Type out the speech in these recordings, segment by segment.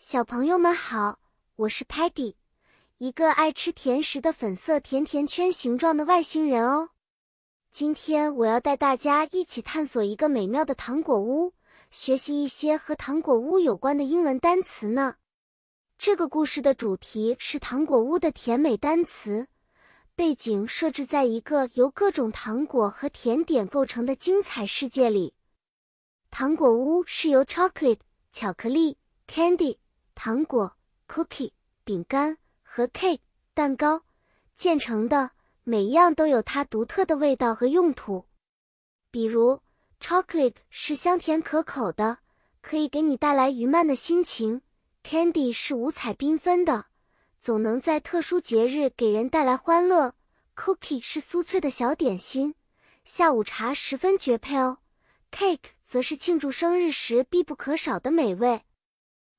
小朋友们好，我是 Patty，一个爱吃甜食的粉色甜甜圈形状的外星人哦。今天我要带大家一起探索一个美妙的糖果屋，学习一些和糖果屋有关的英文单词呢。这个故事的主题是糖果屋的甜美单词，背景设置在一个由各种糖果和甜点构成的精彩世界里。糖果屋是由 chocolate 巧克力 candy。糖果、cookie、饼干和 cake 蛋糕建成的，每一样都有它独特的味道和用途。比如，chocolate 是香甜可口的，可以给你带来愉慢的心情；candy 是五彩缤纷的，总能在特殊节日给人带来欢乐；cookie 是酥脆的小点心，下午茶十分绝配哦；cake 则是庆祝生日时必不可少的美味。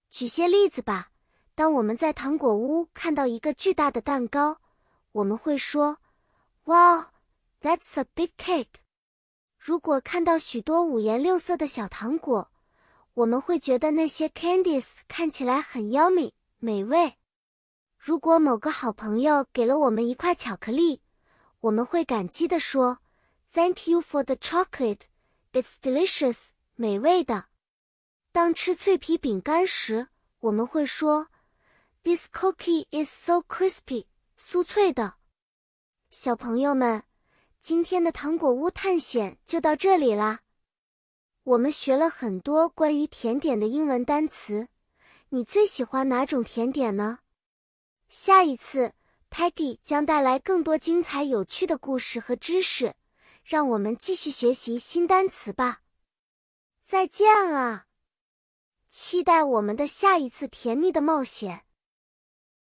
举些例子吧。当我们在糖果屋看到一个巨大的蛋糕，我们会说：“Wow, that's a big cake。”如果看到许多五颜六色的小糖果，我们会觉得那些 candies 看起来很 yummy 美味。如果某个好朋友给了我们一块巧克力，我们会感激地说：“Thank you for the chocolate. It's delicious，美味的。”当吃脆皮饼干时，我们会说：“This cookie is so crispy，酥脆的。”小朋友们，今天的糖果屋探险就到这里啦。我们学了很多关于甜点的英文单词，你最喜欢哪种甜点呢？下一次，Patty 将带来更多精彩有趣的故事和知识，让我们继续学习新单词吧。再见了。期待我们的下一次甜蜜的冒险。